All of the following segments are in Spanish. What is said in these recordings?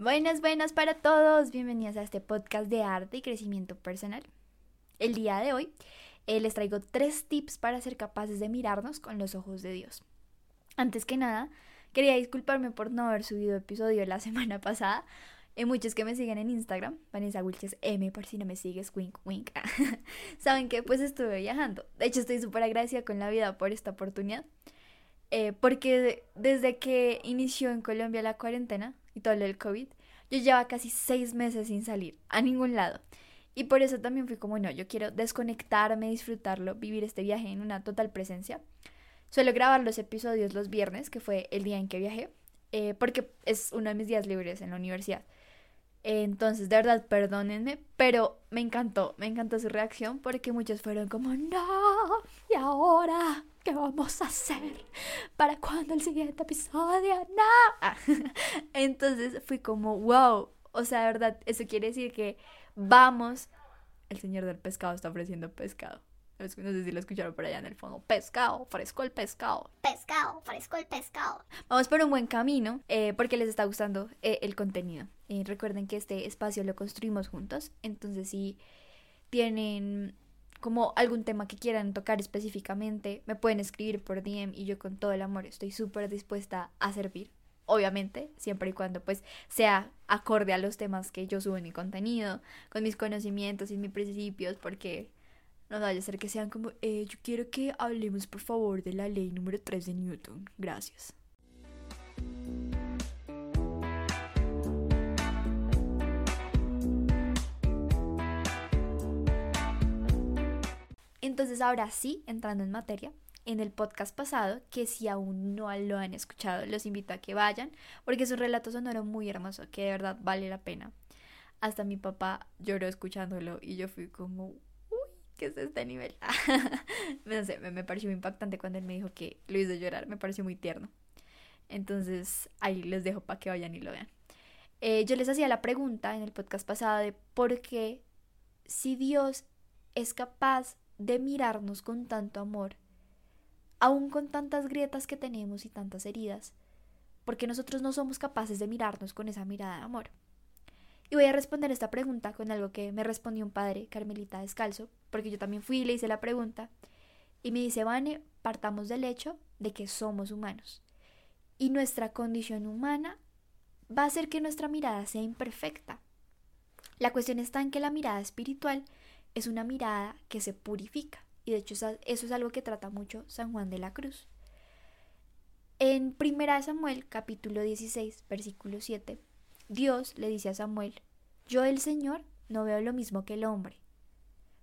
Buenas, buenas para todos. Bienvenidos a este podcast de arte y crecimiento personal. El día de hoy eh, les traigo tres tips para ser capaces de mirarnos con los ojos de Dios. Antes que nada, quería disculparme por no haber subido episodio la semana pasada. Hay muchos que me siguen en Instagram, Vanessa Wilches M, por si no me sigues, wink, wink. Saben que pues estuve viajando. De hecho, estoy súper agradecida con la vida por esta oportunidad. Eh, porque desde que inició en Colombia la cuarentena y todo lo del COVID, yo llevaba casi seis meses sin salir a ningún lado. Y por eso también fui como, no, yo quiero desconectarme, disfrutarlo, vivir este viaje en una total presencia. Suelo grabar los episodios los viernes, que fue el día en que viajé, eh, porque es uno de mis días libres en la universidad. Entonces, de verdad, perdónenme, pero me encantó, me encantó su reacción porque muchos fueron como, no, ¿y ahora qué vamos a hacer? ¿Para cuándo el siguiente episodio? No. Entonces fui como, wow, o sea, de verdad, eso quiere decir que vamos, el señor del pescado está ofreciendo pescado. No sé si lo escucharon por allá en el fondo. Pescado, fresco el pescado. Pescado, fresco el pescado. Vamos por un buen camino eh, porque les está gustando eh, el contenido. Eh, recuerden que este espacio lo construimos juntos. Entonces, si tienen como algún tema que quieran tocar específicamente, me pueden escribir por DM y yo con todo el amor estoy súper dispuesta a servir. Obviamente, siempre y cuando pues sea acorde a los temas que yo subo en mi contenido, con mis conocimientos y mis principios, porque no vaya a ser que sean como, eh, yo quiero que hablemos por favor de la ley número 3 de Newton. Gracias. Entonces ahora sí, entrando en materia, en el podcast pasado, que si aún no lo han escuchado, los invito a que vayan, porque es un relato sonoro muy hermoso, que de verdad vale la pena. Hasta mi papá lloró escuchándolo y yo fui como, ¿qué es este nivel? no sé, me, pareció muy impactante cuando él me dijo que lo hizo llorar, me pareció muy tierno. Entonces ahí les dejo para que vayan y lo vean. Eh, yo les hacía la pregunta en el podcast pasado de por qué si Dios es capaz de mirarnos con tanto amor, aún con tantas grietas que tenemos y tantas heridas, porque nosotros no somos capaces de mirarnos con esa mirada de amor. Y voy a responder esta pregunta con algo que me respondió un padre, Carmelita Descalzo, porque yo también fui y le hice la pregunta. Y me dice, Vane, partamos del hecho de que somos humanos. Y nuestra condición humana va a hacer que nuestra mirada sea imperfecta. La cuestión está en que la mirada espiritual es una mirada que se purifica. Y de hecho eso es algo que trata mucho San Juan de la Cruz. En 1 Samuel capítulo 16 versículo 7 Dios le dice a Samuel, yo el Señor no veo lo mismo que el hombre,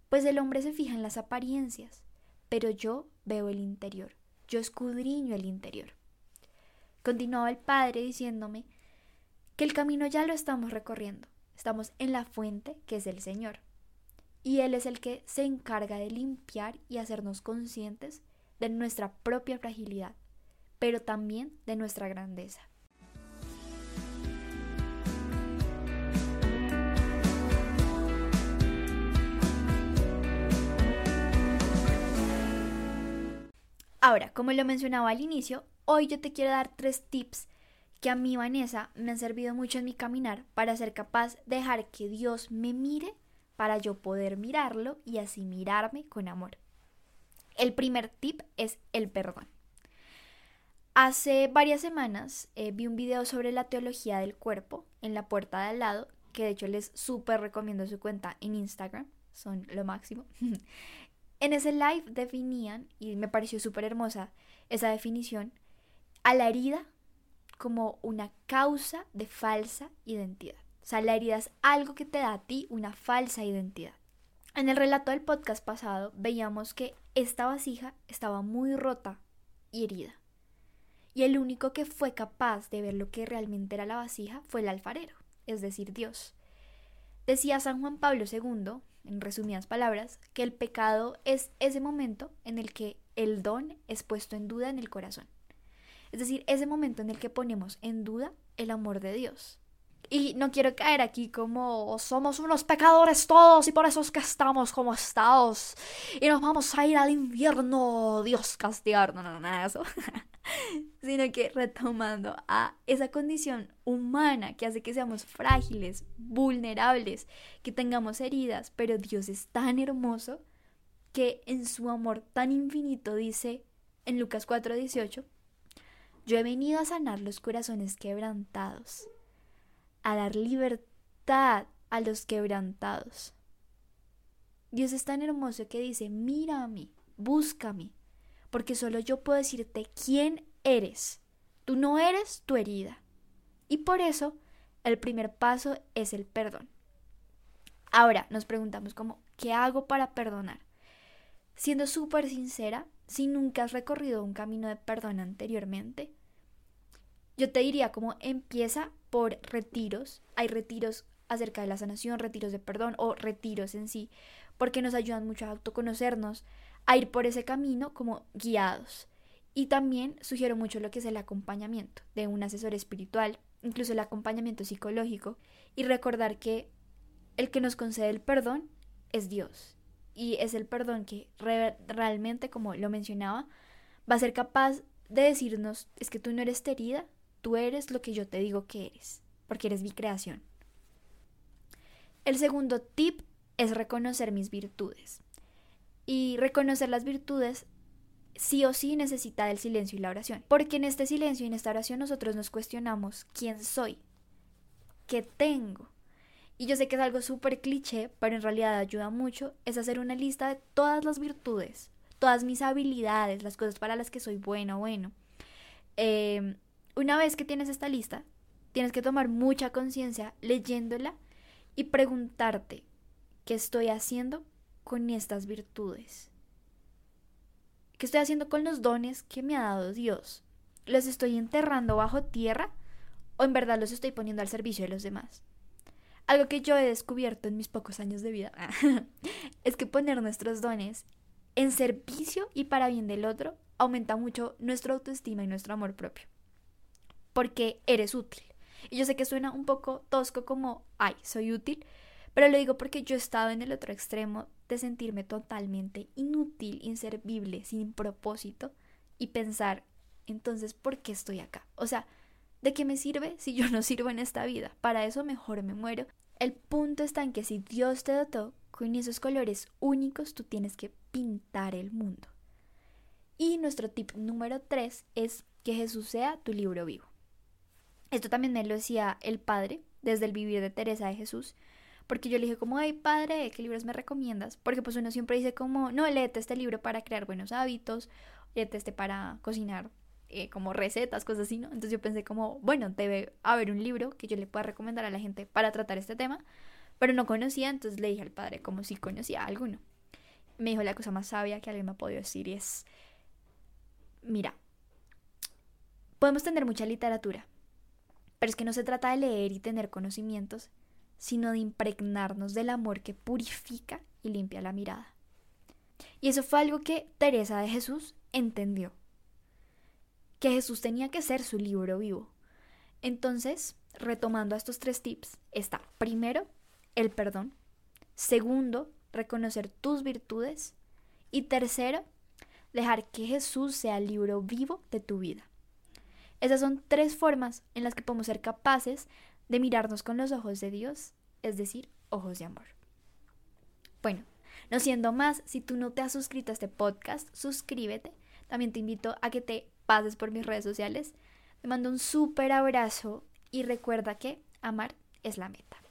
pues el hombre se fija en las apariencias, pero yo veo el interior, yo escudriño el interior. Continuaba el Padre diciéndome que el camino ya lo estamos recorriendo, estamos en la fuente que es el Señor, y Él es el que se encarga de limpiar y hacernos conscientes de nuestra propia fragilidad, pero también de nuestra grandeza. Ahora, como lo mencionaba al inicio, hoy yo te quiero dar tres tips que a mí, Vanessa, me han servido mucho en mi caminar para ser capaz de dejar que Dios me mire para yo poder mirarlo y así mirarme con amor. El primer tip es el perdón. Hace varias semanas eh, vi un video sobre la teología del cuerpo en la puerta de al lado, que de hecho les súper recomiendo su cuenta en Instagram, son lo máximo. En ese live definían, y me pareció súper hermosa esa definición, a la herida como una causa de falsa identidad. O sea, la herida es algo que te da a ti una falsa identidad. En el relato del podcast pasado veíamos que esta vasija estaba muy rota y herida. Y el único que fue capaz de ver lo que realmente era la vasija fue el alfarero, es decir, Dios. Decía San Juan Pablo II, en resumidas palabras, que el pecado es ese momento en el que el don es puesto en duda en el corazón. Es decir, ese momento en el que ponemos en duda el amor de Dios. Y no quiero caer aquí como somos unos pecadores todos y por eso es que estamos como estados. Y nos vamos a ir al infierno, Dios castigar, no, no, nada de eso. sino que retomando a esa condición humana que hace que seamos frágiles, vulnerables, que tengamos heridas, pero Dios es tan hermoso que en su amor tan infinito dice en Lucas 4:18, yo he venido a sanar los corazones quebrantados, a dar libertad a los quebrantados. Dios es tan hermoso que dice, mira a mí, búscame, porque solo yo puedo decirte quién eres. Tú no eres tu herida. Y por eso el primer paso es el perdón. Ahora nos preguntamos como, ¿qué hago para perdonar? Siendo súper sincera, si nunca has recorrido un camino de perdón anteriormente, yo te diría como empieza por retiros. Hay retiros acerca de la sanación, retiros de perdón o retiros en sí, porque nos ayudan mucho a autoconocernos, a ir por ese camino como guiados. Y también sugiero mucho lo que es el acompañamiento de un asesor espiritual, incluso el acompañamiento psicológico, y recordar que el que nos concede el perdón es Dios. Y es el perdón que realmente, como lo mencionaba, va a ser capaz de decirnos, es que tú no eres herida, tú eres lo que yo te digo que eres, porque eres mi creación. El segundo tip es reconocer mis virtudes. Y reconocer las virtudes sí o sí necesita del silencio y la oración. Porque en este silencio y en esta oración nosotros nos cuestionamos quién soy, qué tengo. Y yo sé que es algo súper cliché, pero en realidad ayuda mucho, es hacer una lista de todas las virtudes, todas mis habilidades, las cosas para las que soy bueno, bueno. Em, una vez que tienes esta lista, tienes que tomar mucha conciencia leyéndola y preguntarte, ¿qué estoy haciendo con estas virtudes? ¿Qué estoy haciendo con los dones que me ha dado Dios? ¿Los estoy enterrando bajo tierra o en verdad los estoy poniendo al servicio de los demás? Algo que yo he descubierto en mis pocos años de vida es que poner nuestros dones en servicio y para bien del otro aumenta mucho nuestra autoestima y nuestro amor propio. Porque eres útil. Y yo sé que suena un poco tosco como, ay, soy útil, pero lo digo porque yo he estado en el otro extremo de sentirme totalmente inútil, inservible, sin propósito y pensar, entonces, ¿por qué estoy acá? O sea, ¿de qué me sirve si yo no sirvo en esta vida? Para eso mejor me muero. El punto está en que si Dios te dotó con esos colores únicos, tú tienes que pintar el mundo. Y nuestro tip número 3 es que Jesús sea tu libro vivo. Esto también me lo decía el padre desde el vivir de Teresa de Jesús, porque yo le dije como, hey padre, ¿qué libros me recomiendas? Porque pues uno siempre dice como, no, léete este libro para crear buenos hábitos, léete este para cocinar eh, como recetas, cosas así, ¿no? Entonces yo pensé como, bueno, debe haber un libro que yo le pueda recomendar a la gente para tratar este tema, pero no conocía, entonces le dije al padre como si conocía alguno. Me dijo la cosa más sabia que alguien me ha podido decir es, mira, podemos tener mucha literatura, pero es que no se trata de leer y tener conocimientos, sino de impregnarnos del amor que purifica y limpia la mirada. Y eso fue algo que Teresa de Jesús entendió, que Jesús tenía que ser su libro vivo. Entonces, retomando estos tres tips, está primero el perdón, segundo, reconocer tus virtudes y tercero, dejar que Jesús sea el libro vivo de tu vida. Esas son tres formas en las que podemos ser capaces de mirarnos con los ojos de Dios, es decir, ojos de amor. Bueno, no siendo más, si tú no te has suscrito a este podcast, suscríbete. También te invito a que te pases por mis redes sociales. Te mando un súper abrazo y recuerda que amar es la meta.